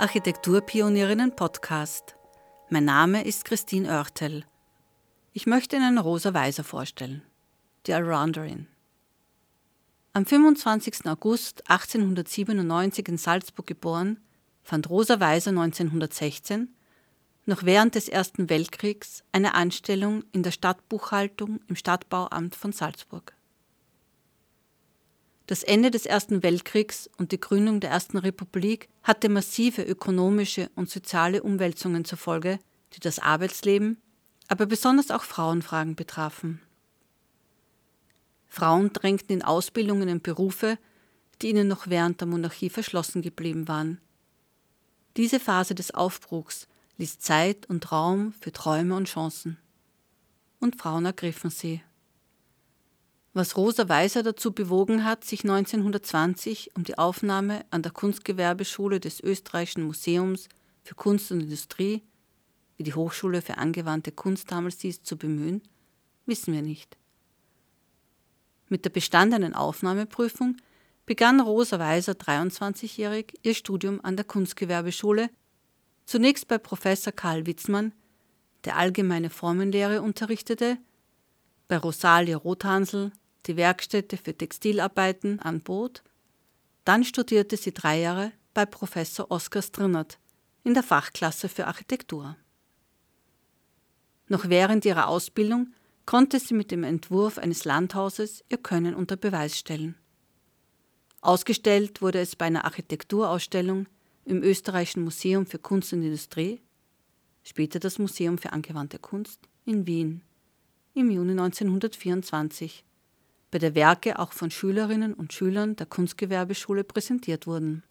Architekturpionierinnen Podcast. Mein Name ist Christine Oertel. Ich möchte Ihnen Rosa Weiser vorstellen, die Allrounderin. Am 25. August 1897 in Salzburg geboren, fand Rosa Weiser 1916, noch während des Ersten Weltkriegs, eine Anstellung in der Stadtbuchhaltung im Stadtbauamt von Salzburg. Das Ende des Ersten Weltkriegs und die Gründung der Ersten Republik hatte massive ökonomische und soziale Umwälzungen zur Folge, die das Arbeitsleben, aber besonders auch Frauenfragen betrafen. Frauen drängten in Ausbildungen und Berufe, die ihnen noch während der Monarchie verschlossen geblieben waren. Diese Phase des Aufbruchs ließ Zeit und Raum für Träume und Chancen. Und Frauen ergriffen sie was Rosa Weiser dazu bewogen hat, sich 1920 um die Aufnahme an der Kunstgewerbeschule des Österreichischen Museums für Kunst und Industrie, wie die Hochschule für angewandte Kunst damals hieß, zu bemühen, wissen wir nicht. Mit der bestandenen Aufnahmeprüfung begann Rosa Weiser 23-jährig ihr Studium an der Kunstgewerbeschule, zunächst bei Professor Karl Witzmann, der allgemeine Formenlehre unterrichtete, bei Rosalie Rothansel, die Werkstätte für Textilarbeiten anbot. Dann studierte sie drei Jahre bei Professor Oskar Strinnert in der Fachklasse für Architektur. Noch während ihrer Ausbildung konnte sie mit dem Entwurf eines Landhauses ihr Können unter Beweis stellen. Ausgestellt wurde es bei einer Architekturausstellung im Österreichischen Museum für Kunst und Industrie, später das Museum für angewandte Kunst in Wien im Juni 1924 bei der Werke auch von Schülerinnen und Schülern der Kunstgewerbeschule präsentiert wurden.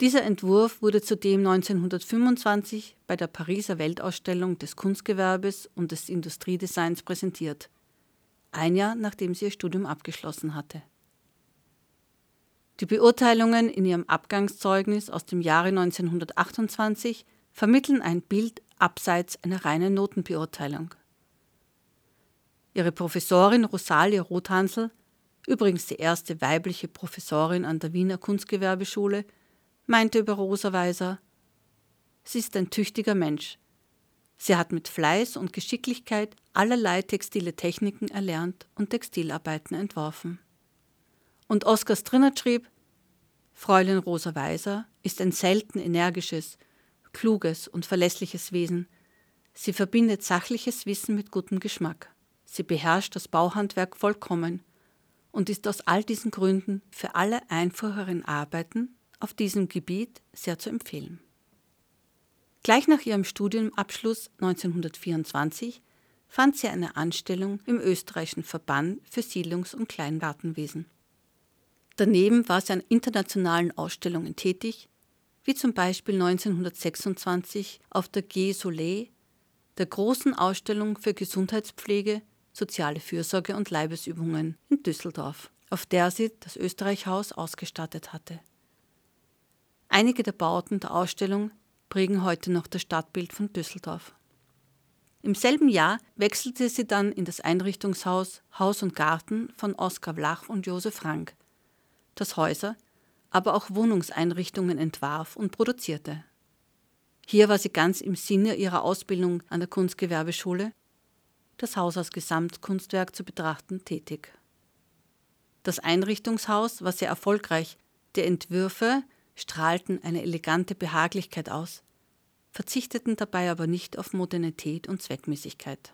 Dieser Entwurf wurde zudem 1925 bei der Pariser Weltausstellung des Kunstgewerbes und des Industriedesigns präsentiert, ein Jahr nachdem sie ihr Studium abgeschlossen hatte. Die Beurteilungen in ihrem Abgangszeugnis aus dem Jahre 1928 vermitteln ein Bild abseits einer reinen Notenbeurteilung. Ihre Professorin Rosalie Rothansel, übrigens die erste weibliche Professorin an der Wiener Kunstgewerbeschule, meinte über Rosa Weiser, sie ist ein tüchtiger Mensch. Sie hat mit Fleiß und Geschicklichkeit allerlei textile Techniken erlernt und Textilarbeiten entworfen. Und Oskar Strinnert schrieb, Fräulein Rosa Weiser ist ein selten energisches, kluges und verlässliches Wesen. Sie verbindet sachliches Wissen mit gutem Geschmack. Sie beherrscht das Bauhandwerk vollkommen und ist aus all diesen Gründen für alle einfacheren Arbeiten auf diesem Gebiet sehr zu empfehlen. Gleich nach ihrem Studienabschluss 1924 fand sie eine Anstellung im österreichischen Verband für Siedlungs- und Kleingartenwesen. Daneben war sie an internationalen Ausstellungen tätig, wie zum Beispiel 1926 auf der G Soleil, der großen Ausstellung für Gesundheitspflege soziale Fürsorge und Leibesübungen in Düsseldorf, auf der sie das Österreichhaus ausgestattet hatte. Einige der Bauten der Ausstellung prägen heute noch das Stadtbild von Düsseldorf. Im selben Jahr wechselte sie dann in das Einrichtungshaus Haus und Garten von Oskar Vlach und Josef Frank, das Häuser, aber auch Wohnungseinrichtungen entwarf und produzierte. Hier war sie ganz im Sinne ihrer Ausbildung an der Kunstgewerbeschule das Haus als Gesamtkunstwerk zu betrachten, tätig. Das Einrichtungshaus war sehr erfolgreich. Die Entwürfe strahlten eine elegante Behaglichkeit aus, verzichteten dabei aber nicht auf Modernität und Zweckmäßigkeit.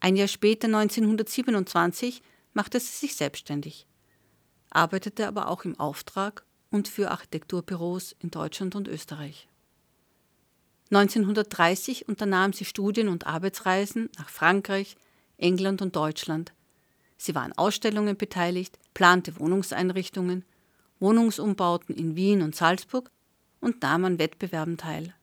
Ein Jahr später, 1927, machte sie sich selbstständig, arbeitete aber auch im Auftrag und für Architekturbüros in Deutschland und Österreich. 1930 unternahm sie Studien- und Arbeitsreisen nach Frankreich, England und Deutschland. Sie war an Ausstellungen beteiligt, plante Wohnungseinrichtungen, Wohnungsumbauten in Wien und Salzburg und nahm an Wettbewerben teil.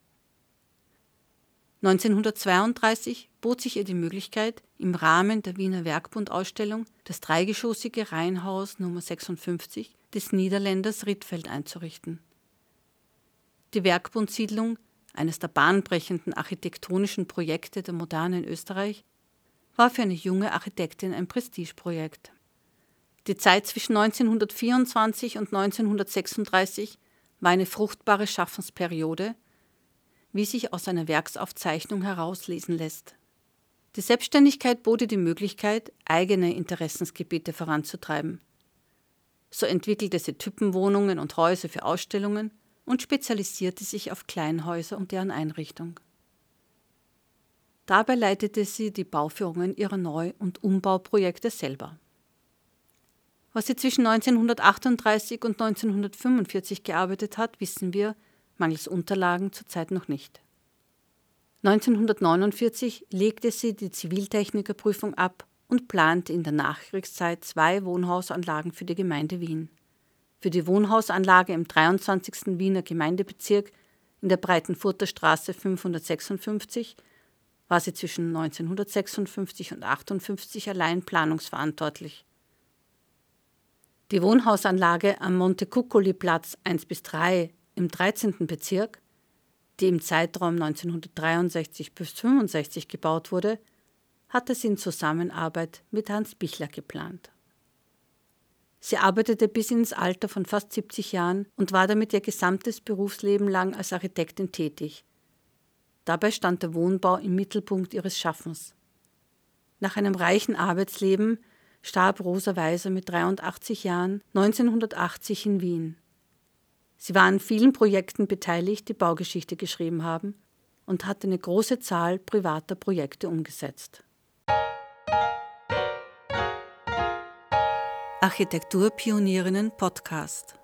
1932 bot sich ihr die Möglichkeit, im Rahmen der Wiener Werkbund-Ausstellung das dreigeschossige Reihenhaus Nummer 56 des Niederländers Rittfeld einzurichten. Die Werkbundsiedlung eines der bahnbrechenden architektonischen Projekte der Moderne in Österreich, war für eine junge Architektin ein Prestigeprojekt. Die Zeit zwischen 1924 und 1936 war eine fruchtbare Schaffensperiode, wie sich aus einer Werksaufzeichnung herauslesen lässt. Die Selbstständigkeit bot ihr die Möglichkeit, eigene Interessensgebiete voranzutreiben. So entwickelte sie Typenwohnungen und Häuser für Ausstellungen und spezialisierte sich auf Kleinhäuser und deren Einrichtung. Dabei leitete sie die Bauführungen ihrer Neu- und Umbauprojekte selber. Was sie zwischen 1938 und 1945 gearbeitet hat, wissen wir, mangels Unterlagen zurzeit noch nicht. 1949 legte sie die Ziviltechnikerprüfung ab und plante in der Nachkriegszeit zwei Wohnhausanlagen für die Gemeinde Wien. Für die Wohnhausanlage im 23. Wiener Gemeindebezirk in der Breitenfurter Straße 556 war sie zwischen 1956 und 1958 allein planungsverantwortlich. Die Wohnhausanlage am Montecuccoli-Platz 1 bis 3 im 13. Bezirk, die im Zeitraum 1963 bis 1965 gebaut wurde, hatte sie in Zusammenarbeit mit Hans Bichler geplant. Sie arbeitete bis ins Alter von fast 70 Jahren und war damit ihr gesamtes Berufsleben lang als Architektin tätig. Dabei stand der Wohnbau im Mittelpunkt ihres Schaffens. Nach einem reichen Arbeitsleben starb Rosa Weiser mit 83 Jahren 1980 in Wien. Sie war an vielen Projekten beteiligt, die Baugeschichte geschrieben haben und hat eine große Zahl privater Projekte umgesetzt. Architekturpionierinnen Podcast